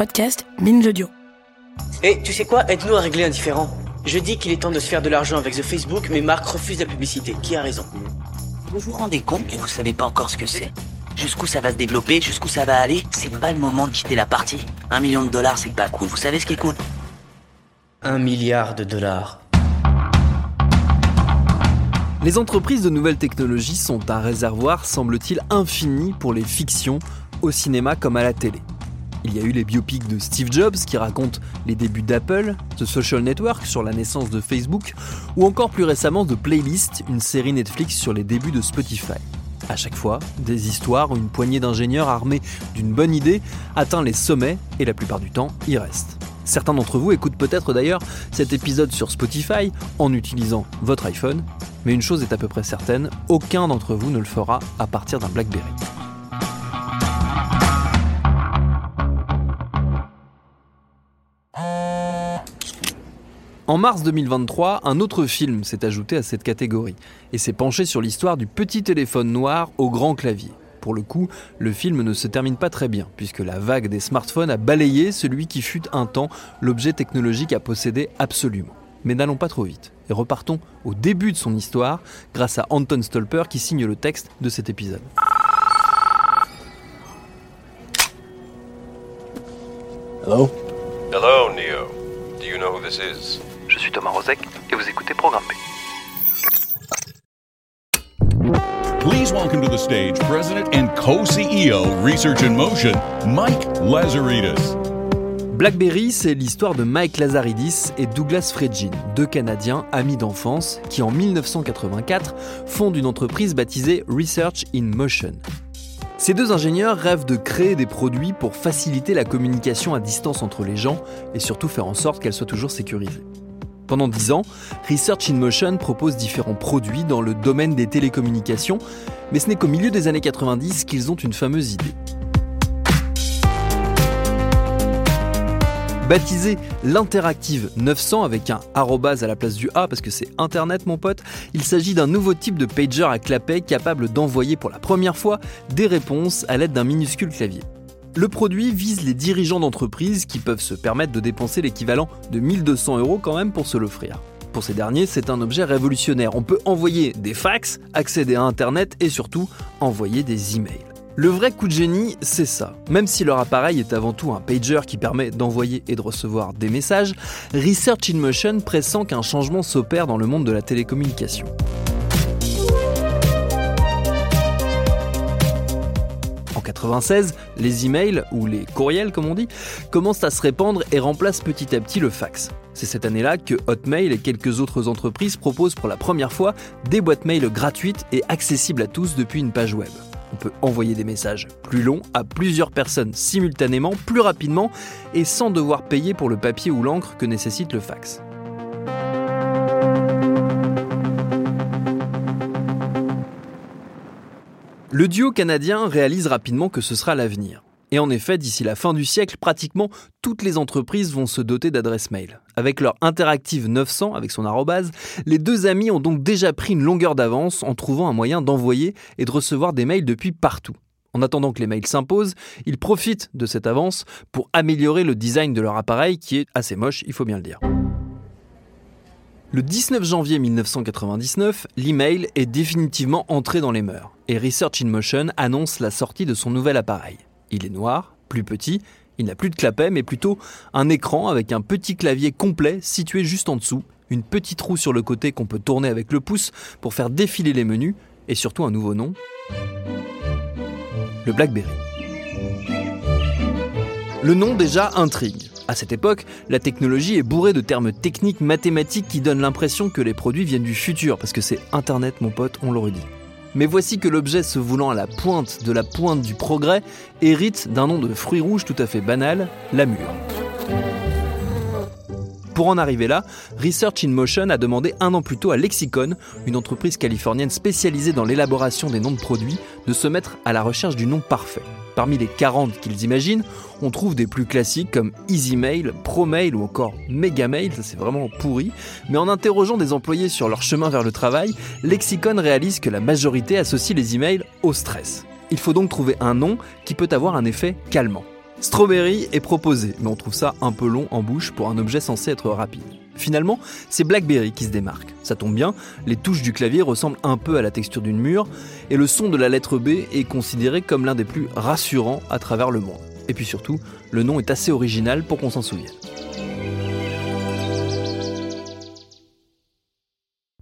podcast Binge Audio. Et tu sais quoi? Aide-nous à régler un différend. Je dis qu'il est temps de se faire de l'argent avec The Facebook, mais Marc refuse la publicité. Qui a raison? Vous vous rendez compte que vous savez pas encore ce que c'est? Jusqu'où ça va se développer, jusqu'où ça va aller? C'est pas le moment de quitter la partie. Un million de dollars, c'est pas cool. Vous savez ce qui est cool Un milliard de dollars. Les entreprises de nouvelles technologies sont un réservoir, semble-t-il, infini pour les fictions, au cinéma comme à la télé. Il y a eu les biopics de Steve Jobs qui racontent les débuts d'Apple, The Social Network sur la naissance de Facebook, ou encore plus récemment de Playlist, une série Netflix sur les débuts de Spotify. À chaque fois, des histoires où une poignée d'ingénieurs armés d'une bonne idée atteint les sommets et la plupart du temps y reste. Certains d'entre vous écoutent peut-être d'ailleurs cet épisode sur Spotify en utilisant votre iPhone, mais une chose est à peu près certaine, aucun d'entre vous ne le fera à partir d'un BlackBerry. En mars 2023, un autre film s'est ajouté à cette catégorie et s'est penché sur l'histoire du petit téléphone noir au grand clavier. Pour le coup, le film ne se termine pas très bien, puisque la vague des smartphones a balayé celui qui fut un temps l'objet technologique à posséder absolument. Mais n'allons pas trop vite, et repartons au début de son histoire, grâce à Anton Stolper qui signe le texte de cet épisode. Hello? Hello, Neo. Do you know who this is? Suis Thomas Rozek et vous écoutez Programme B. Please welcome to the stage President and co-CEO Research in Motion, Mike Lazaridis. BlackBerry, c'est l'histoire de Mike Lazaridis et Douglas Fredgin, deux Canadiens amis d'enfance qui en 1984 fondent une entreprise baptisée Research in Motion. Ces deux ingénieurs rêvent de créer des produits pour faciliter la communication à distance entre les gens et surtout faire en sorte qu'elle soit toujours sécurisée. Pendant 10 ans, Research in Motion propose différents produits dans le domaine des télécommunications, mais ce n'est qu'au milieu des années 90 qu'ils ont une fameuse idée. Baptisé l'Interactive 900 avec un arrobase à la place du A parce que c'est Internet mon pote, il s'agit d'un nouveau type de pager à clapet capable d'envoyer pour la première fois des réponses à l'aide d'un minuscule clavier. Le produit vise les dirigeants d'entreprises qui peuvent se permettre de dépenser l'équivalent de 1200 euros quand même pour se l'offrir. Pour ces derniers, c'est un objet révolutionnaire. On peut envoyer des fax, accéder à Internet et surtout envoyer des emails. Le vrai coup de génie, c'est ça. Même si leur appareil est avant tout un pager qui permet d'envoyer et de recevoir des messages, Research in Motion pressent qu'un changement s'opère dans le monde de la télécommunication. 96, les emails, ou les courriels comme on dit, commencent à se répandre et remplacent petit à petit le fax. C'est cette année-là que Hotmail et quelques autres entreprises proposent pour la première fois des boîtes mail gratuites et accessibles à tous depuis une page web. On peut envoyer des messages plus longs à plusieurs personnes simultanément, plus rapidement et sans devoir payer pour le papier ou l'encre que nécessite le fax. Le duo canadien réalise rapidement que ce sera l'avenir. Et en effet, d'ici la fin du siècle, pratiquement toutes les entreprises vont se doter d'adresses mail. Avec leur Interactive 900, avec son arrobase, les deux amis ont donc déjà pris une longueur d'avance en trouvant un moyen d'envoyer et de recevoir des mails depuis partout. En attendant que les mails s'imposent, ils profitent de cette avance pour améliorer le design de leur appareil qui est assez moche, il faut bien le dire. Le 19 janvier 1999, l'email est définitivement entré dans les mœurs et Research in Motion annonce la sortie de son nouvel appareil. Il est noir, plus petit, il n'a plus de clapet mais plutôt un écran avec un petit clavier complet situé juste en dessous, une petite roue sur le côté qu'on peut tourner avec le pouce pour faire défiler les menus et surtout un nouveau nom, le BlackBerry. Le nom déjà intrigue. À cette époque, la technologie est bourrée de termes techniques mathématiques qui donnent l'impression que les produits viennent du futur, parce que c'est Internet mon pote, on l'aurait dit. Mais voici que l'objet se voulant à la pointe de la pointe du progrès hérite d'un nom de fruit rouge tout à fait banal, la mûre. Pour en arriver là, Research in Motion a demandé un an plus tôt à Lexicon, une entreprise californienne spécialisée dans l'élaboration des noms de produits, de se mettre à la recherche du nom parfait. Parmi les 40 qu'ils imaginent, on trouve des plus classiques comme EasyMail, ProMail ou encore MegaMail, ça c'est vraiment pourri. Mais en interrogeant des employés sur leur chemin vers le travail, Lexicon réalise que la majorité associe les emails au stress. Il faut donc trouver un nom qui peut avoir un effet calmant. Strawberry est proposé, mais on trouve ça un peu long en bouche pour un objet censé être rapide. Finalement, c'est BlackBerry qui se démarque. Ça tombe bien, les touches du clavier ressemblent un peu à la texture d'une mûre, et le son de la lettre B est considéré comme l'un des plus rassurants à travers le monde. Et puis surtout, le nom est assez original pour qu'on s'en souvienne.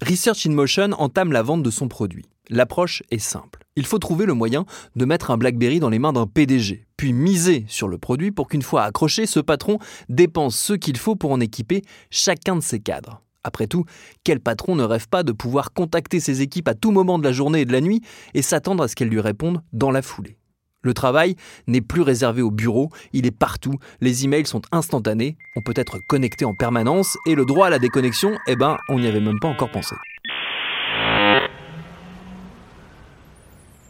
Research in Motion entame la vente de son produit. L'approche est simple. Il faut trouver le moyen de mettre un BlackBerry dans les mains d'un PDG, puis miser sur le produit pour qu'une fois accroché, ce patron dépense ce qu'il faut pour en équiper chacun de ses cadres. Après tout, quel patron ne rêve pas de pouvoir contacter ses équipes à tout moment de la journée et de la nuit et s'attendre à ce qu'elles lui répondent dans la foulée? Le travail n'est plus réservé au bureau, il est partout, les emails sont instantanés, on peut être connecté en permanence et le droit à la déconnexion, eh ben, on n'y avait même pas encore pensé.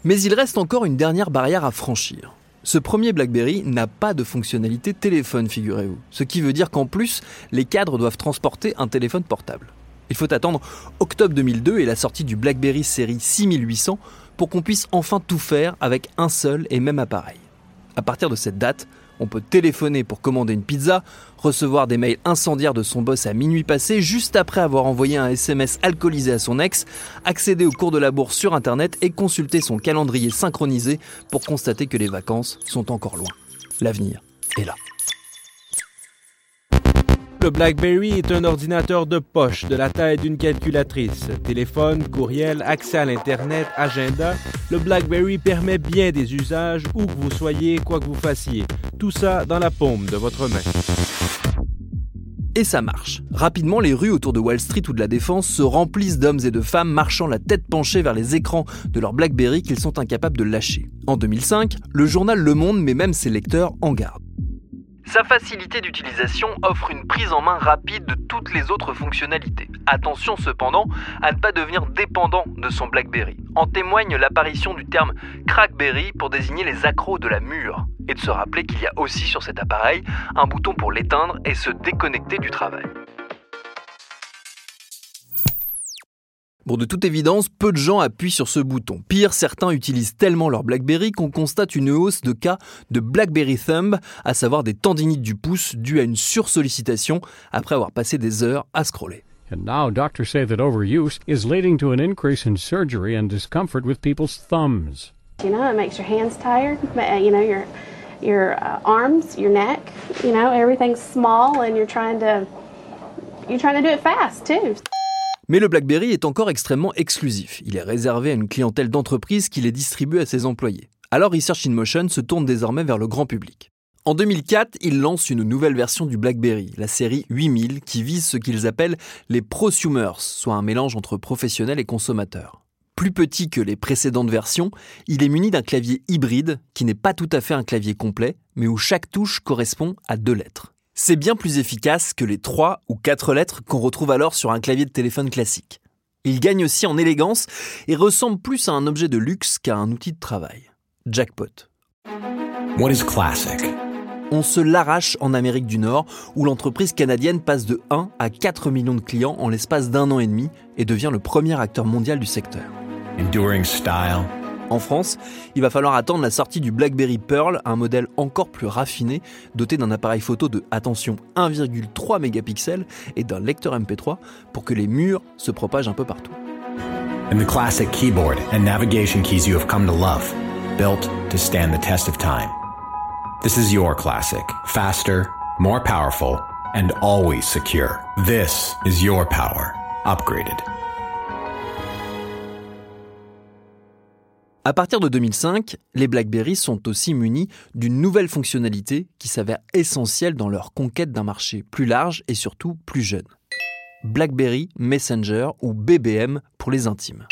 Mais il reste encore une dernière barrière à franchir. Ce premier BlackBerry n'a pas de fonctionnalité téléphone, figurez-vous. Ce qui veut dire qu'en plus, les cadres doivent transporter un téléphone portable. Il faut attendre octobre 2002 et la sortie du BlackBerry série 6800 pour qu'on puisse enfin tout faire avec un seul et même appareil. À partir de cette date, on peut téléphoner pour commander une pizza, recevoir des mails incendiaires de son boss à minuit passé juste après avoir envoyé un SMS alcoolisé à son ex, accéder au cours de la bourse sur internet et consulter son calendrier synchronisé pour constater que les vacances sont encore loin. L'avenir est là. Le BlackBerry est un ordinateur de poche de la taille d'une calculatrice. Téléphone, courriel, accès à l'Internet, agenda. Le BlackBerry permet bien des usages où que vous soyez, quoi que vous fassiez. Tout ça dans la paume de votre main. Et ça marche. Rapidement, les rues autour de Wall Street ou de la Défense se remplissent d'hommes et de femmes marchant la tête penchée vers les écrans de leur BlackBerry qu'ils sont incapables de lâcher. En 2005, le journal Le Monde met même ses lecteurs en garde. Sa facilité d'utilisation offre une prise en main rapide de toutes les autres fonctionnalités. Attention cependant à ne pas devenir dépendant de son BlackBerry. En témoigne l'apparition du terme Crackberry pour désigner les accros de la mûre et de se rappeler qu'il y a aussi sur cet appareil un bouton pour l'éteindre et se déconnecter du travail. Bon, de toute évidence, peu de gens appuient sur ce bouton. Pire, certains utilisent tellement leur BlackBerry qu'on constate une hausse de cas de BlackBerry Thumb, à savoir des tendinites du pouce dues à une sursollicitation après avoir passé des heures à scroller. And now doctors say that overuse is leading to an increase in surgery and discomfort with people's thumbs. You know, it makes your hands tired, uh, you know, your your uh, arms, your neck, you know, everything's small and you're trying to you're trying to do it fast too. Mais le BlackBerry est encore extrêmement exclusif. Il est réservé à une clientèle d'entreprise qui les distribue à ses employés. Alors Research in Motion se tourne désormais vers le grand public. En 2004, il lance une nouvelle version du BlackBerry, la série 8000, qui vise ce qu'ils appellent les prosumers, soit un mélange entre professionnels et consommateurs. Plus petit que les précédentes versions, il est muni d'un clavier hybride qui n'est pas tout à fait un clavier complet, mais où chaque touche correspond à deux lettres. C'est bien plus efficace que les 3 ou 4 lettres qu'on retrouve alors sur un clavier de téléphone classique. Il gagne aussi en élégance et ressemble plus à un objet de luxe qu'à un outil de travail. Jackpot. What is classic? On se l'arrache en Amérique du Nord, où l'entreprise canadienne passe de 1 à 4 millions de clients en l'espace d'un an et demi et devient le premier acteur mondial du secteur. Enduring style, en France, il va falloir attendre la sortie du BlackBerry Pearl, un modèle encore plus raffiné, doté d'un appareil photo de, attention, 1,3 mégapixels et d'un lecteur MP3 pour que les murs se propagent un peu partout. And the classic keyboard and navigation keys you have come to love, built to stand the test of time. This is your classic, faster, more powerful, and always secure. This is your power, upgraded. À partir de 2005, les BlackBerry sont aussi munis d'une nouvelle fonctionnalité qui s'avère essentielle dans leur conquête d'un marché plus large et surtout plus jeune. BlackBerry Messenger ou BBM pour les intimes.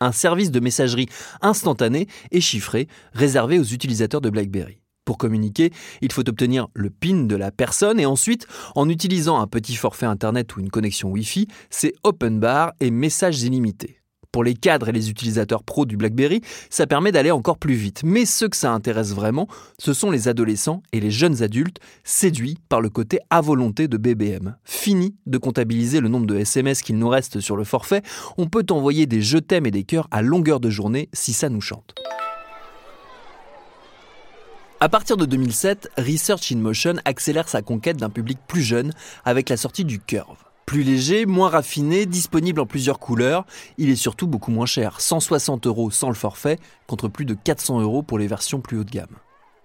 un service de messagerie instantanée et chiffré réservé aux utilisateurs de BlackBerry. Pour communiquer, il faut obtenir le PIN de la personne et ensuite, en utilisant un petit forfait Internet ou une connexion Wi-Fi, c'est open bar et messages illimités. Pour les cadres et les utilisateurs pros du BlackBerry, ça permet d'aller encore plus vite. Mais ceux que ça intéresse vraiment, ce sont les adolescents et les jeunes adultes séduits par le côté à volonté de BBM. Fini de comptabiliser le nombre de SMS qu'il nous reste sur le forfait, on peut envoyer des je t'aime et des cœurs à longueur de journée si ça nous chante. À partir de 2007, Research in Motion accélère sa conquête d'un public plus jeune avec la sortie du Curve. Plus léger, moins raffiné, disponible en plusieurs couleurs, il est surtout beaucoup moins cher, 160 euros sans le forfait, contre plus de 400 euros pour les versions plus haut de gamme.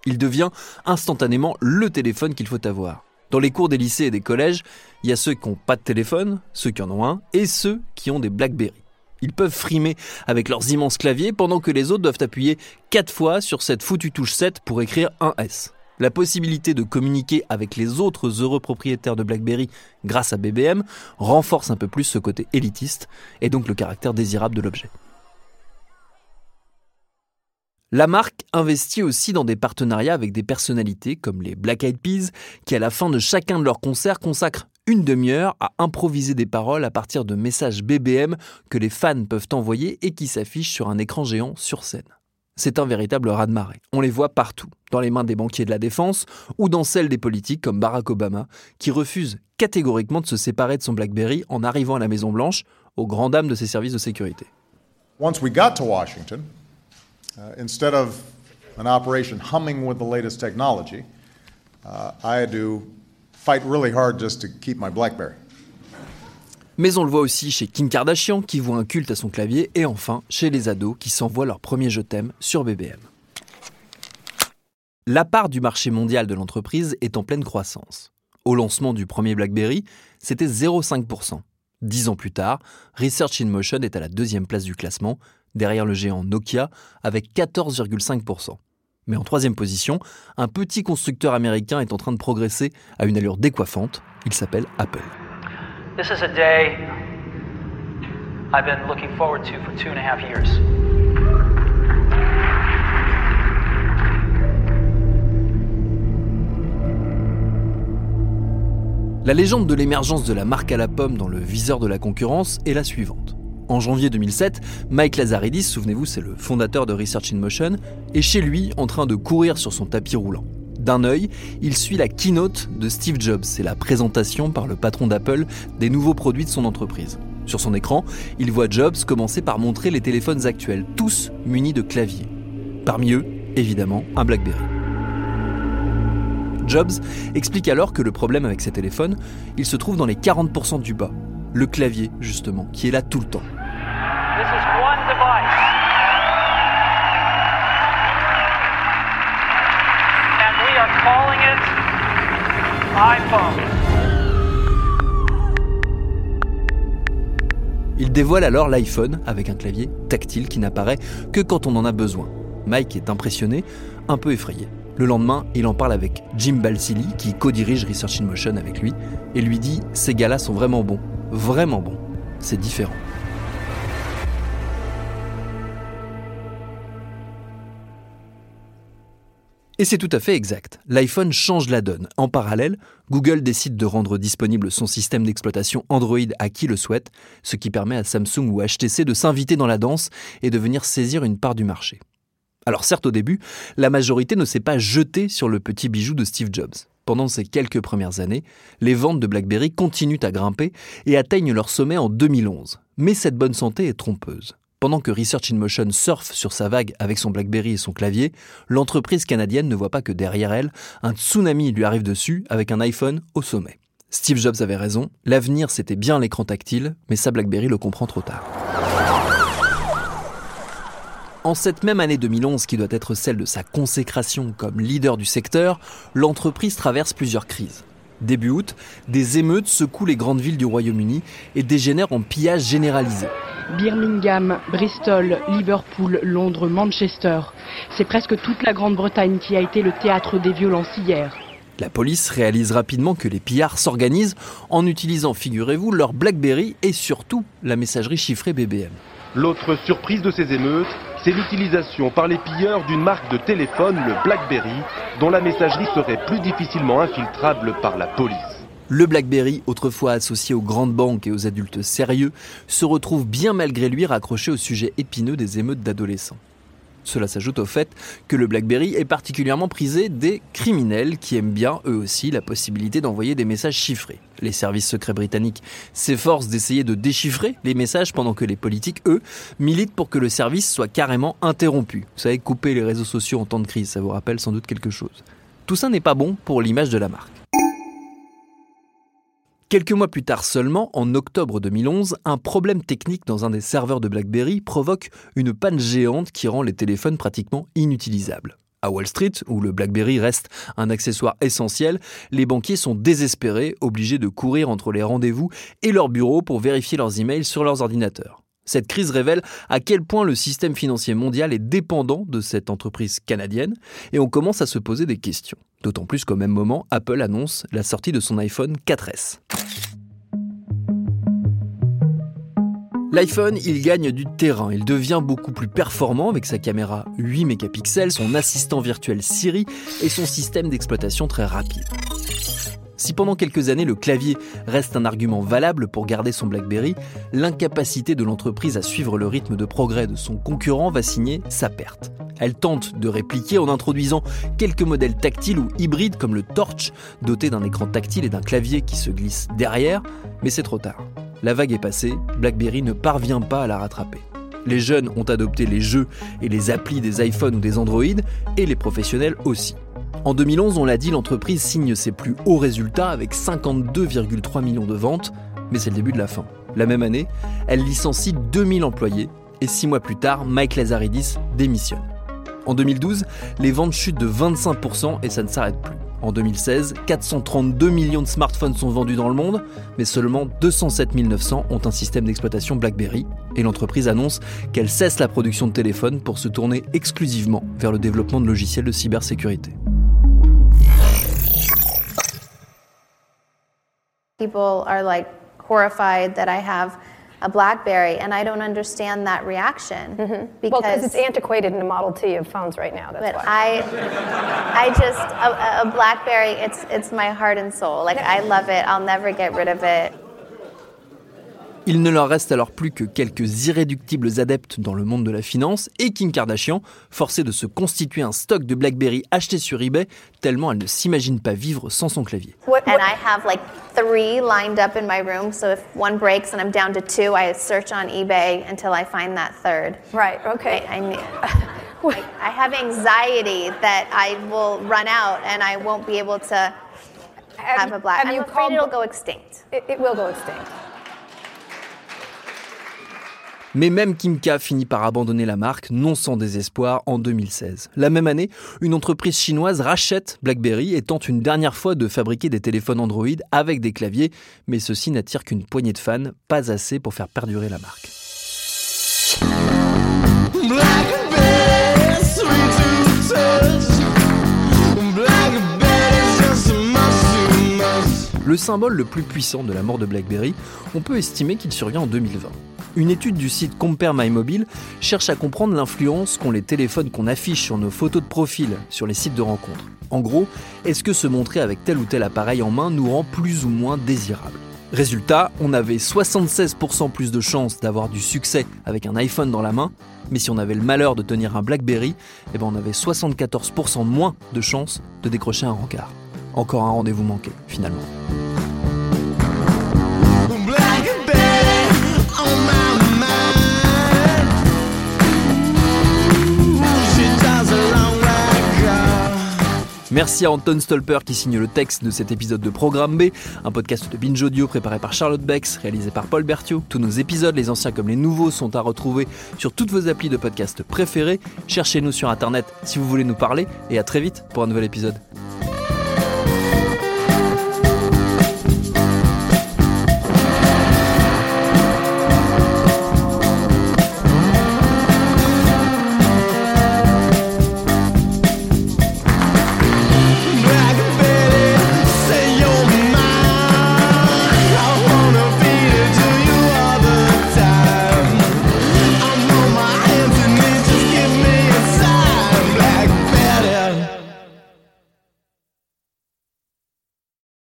Il devient instantanément le téléphone qu'il faut avoir. Dans les cours des lycées et des collèges, il y a ceux qui n'ont pas de téléphone, ceux qui en ont un, et ceux qui ont des Blackberry. Ils peuvent frimer avec leurs immenses claviers pendant que les autres doivent appuyer 4 fois sur cette foutue touche 7 pour écrire un S. La possibilité de communiquer avec les autres heureux propriétaires de BlackBerry grâce à BBM renforce un peu plus ce côté élitiste et donc le caractère désirable de l'objet. La marque investit aussi dans des partenariats avec des personnalités comme les Black Eyed Peas qui à la fin de chacun de leurs concerts consacrent une demi-heure à improviser des paroles à partir de messages BBM que les fans peuvent envoyer et qui s'affichent sur un écran géant sur scène. C'est un véritable raz-de-marée. On les voit partout, dans les mains des banquiers de la défense ou dans celles des politiques comme Barack Obama, qui refuse catégoriquement de se séparer de son BlackBerry en arrivant à la Maison Blanche, aux grand dames de ses services de sécurité. Once we got to Washington, uh, instead of an operation humming with the latest technology, uh, I had to fight really hard just to keep my BlackBerry. Mais on le voit aussi chez Kim Kardashian qui voit un culte à son clavier et enfin chez les ados qui s'envoient leur premier je t'aime sur BBM. La part du marché mondial de l'entreprise est en pleine croissance. Au lancement du premier BlackBerry, c'était 0,5%. Dix ans plus tard, Research in Motion est à la deuxième place du classement, derrière le géant Nokia, avec 14,5%. Mais en troisième position, un petit constructeur américain est en train de progresser à une allure décoiffante. Il s'appelle Apple. This is a day I've been looking forward to for two and a half years. La légende de l'émergence de la marque à la pomme dans le viseur de la concurrence est la suivante. En janvier 2007, Mike Lazaridis, souvenez-vous, c'est le fondateur de Research in Motion, est chez lui en train de courir sur son tapis roulant. D'un œil, il suit la keynote de Steve Jobs, c'est la présentation par le patron d'Apple des nouveaux produits de son entreprise. Sur son écran, il voit Jobs commencer par montrer les téléphones actuels, tous munis de claviers. Parmi eux, évidemment, un BlackBerry. Jobs explique alors que le problème avec ces téléphones, il se trouve dans les 40% du bas. Le clavier, justement, qui est là tout le temps. Il dévoile alors l'iPhone avec un clavier tactile qui n'apparaît que quand on en a besoin. Mike est impressionné, un peu effrayé. Le lendemain, il en parle avec Jim Balsillie, qui co-dirige Research in Motion avec lui, et lui dit Ces gars-là sont vraiment bons, vraiment bons. C'est différent. Et c'est tout à fait exact. L'iPhone change la donne. En parallèle, Google décide de rendre disponible son système d'exploitation Android à qui le souhaite, ce qui permet à Samsung ou HTC de s'inviter dans la danse et de venir saisir une part du marché. Alors certes au début, la majorité ne s'est pas jetée sur le petit bijou de Steve Jobs. Pendant ces quelques premières années, les ventes de BlackBerry continuent à grimper et atteignent leur sommet en 2011. Mais cette bonne santé est trompeuse. Pendant que Research in Motion surfe sur sa vague avec son BlackBerry et son clavier, l'entreprise canadienne ne voit pas que derrière elle, un tsunami lui arrive dessus avec un iPhone au sommet. Steve Jobs avait raison, l'avenir c'était bien l'écran tactile, mais sa BlackBerry le comprend trop tard. En cette même année 2011, qui doit être celle de sa consécration comme leader du secteur, l'entreprise traverse plusieurs crises. Début août, des émeutes secouent les grandes villes du Royaume-Uni et dégénèrent en pillage généralisé. Birmingham, Bristol, Liverpool, Londres, Manchester. C'est presque toute la Grande-Bretagne qui a été le théâtre des violences hier. La police réalise rapidement que les pillards s'organisent en utilisant, figurez-vous, leur BlackBerry et surtout la messagerie chiffrée BBM. L'autre surprise de ces émeutes, c'est l'utilisation par les pilleurs d'une marque de téléphone, le BlackBerry, dont la messagerie serait plus difficilement infiltrable par la police. Le BlackBerry, autrefois associé aux grandes banques et aux adultes sérieux, se retrouve bien malgré lui raccroché au sujet épineux des émeutes d'adolescents. Cela s'ajoute au fait que le BlackBerry est particulièrement prisé des criminels qui aiment bien, eux aussi, la possibilité d'envoyer des messages chiffrés. Les services secrets britanniques s'efforcent d'essayer de déchiffrer les messages pendant que les politiques, eux, militent pour que le service soit carrément interrompu. Vous savez, couper les réseaux sociaux en temps de crise, ça vous rappelle sans doute quelque chose. Tout ça n'est pas bon pour l'image de la marque. Quelques mois plus tard seulement, en octobre 2011, un problème technique dans un des serveurs de BlackBerry provoque une panne géante qui rend les téléphones pratiquement inutilisables. À Wall Street, où le BlackBerry reste un accessoire essentiel, les banquiers sont désespérés, obligés de courir entre les rendez-vous et leurs bureaux pour vérifier leurs emails sur leurs ordinateurs. Cette crise révèle à quel point le système financier mondial est dépendant de cette entreprise canadienne et on commence à se poser des questions. D'autant plus qu'au même moment, Apple annonce la sortie de son iPhone 4S. L'iPhone, il gagne du terrain, il devient beaucoup plus performant avec sa caméra 8 mégapixels, son assistant virtuel Siri et son système d'exploitation très rapide. Si pendant quelques années le clavier reste un argument valable pour garder son BlackBerry, l'incapacité de l'entreprise à suivre le rythme de progrès de son concurrent va signer sa perte. Elle tente de répliquer en introduisant quelques modèles tactiles ou hybrides comme le Torch, doté d'un écran tactile et d'un clavier qui se glisse derrière, mais c'est trop tard. La vague est passée, BlackBerry ne parvient pas à la rattraper. Les jeunes ont adopté les jeux et les applis des iPhones ou des Android, et les professionnels aussi. En 2011, on l'a dit, l'entreprise signe ses plus hauts résultats avec 52,3 millions de ventes, mais c'est le début de la fin. La même année, elle licencie 2000 employés, et six mois plus tard, Mike Lazaridis démissionne. En 2012, les ventes chutent de 25% et ça ne s'arrête plus. En 2016, 432 millions de smartphones sont vendus dans le monde, mais seulement 207 900 ont un système d'exploitation BlackBerry, et l'entreprise annonce qu'elle cesse la production de téléphones pour se tourner exclusivement vers le développement de logiciels de cybersécurité. People are like horrified that I have a BlackBerry, and I don't understand that reaction mm-hmm. Well, because. because it's antiquated in the Model T of phones right now. That's but why. I, I just a, a BlackBerry. It's it's my heart and soul. Like I love it. I'll never get rid of it. Il ne leur reste alors plus que quelques irréductibles adeptes dans le monde de la finance et Kim Kardashian, forcée de se constituer un stock de BlackBerry acheté sur eBay, tellement elle ne s'imagine pas vivre sans son clavier. And I have like three lined up in my room. So if one breaks and I'm down to two, I search on eBay until I find that third. Right. Okay. I, I, I, have anxiety that I will run out and I won't be able to have, a black. have I'm you afraid called- it'll go extinct. It, it will go extinct. Mais même Kim K finit par abandonner la marque, non sans désespoir, en 2016. La même année, une entreprise chinoise rachète BlackBerry et tente une dernière fois de fabriquer des téléphones Android avec des claviers, mais ceci n'attire qu'une poignée de fans, pas assez pour faire perdurer la marque. Le symbole le plus puissant de la mort de BlackBerry, on peut estimer qu'il survient en 2020. Une étude du site Compare My Mobile cherche à comprendre l'influence qu'ont les téléphones qu'on affiche sur nos photos de profil sur les sites de rencontres. En gros, est-ce que se montrer avec tel ou tel appareil en main nous rend plus ou moins désirables? Résultat, on avait 76% plus de chances d'avoir du succès avec un iPhone dans la main, mais si on avait le malheur de tenir un BlackBerry, eh ben on avait 74% moins de chances de décrocher un rencard. Encore un rendez-vous manqué, finalement. Merci à Anton Stolper qui signe le texte de cet épisode de Programme B, un podcast de Binge Audio préparé par Charlotte Bex, réalisé par Paul Berthiaud. Tous nos épisodes, les anciens comme les nouveaux, sont à retrouver sur toutes vos applis de podcast préférés. Cherchez-nous sur internet si vous voulez nous parler et à très vite pour un nouvel épisode.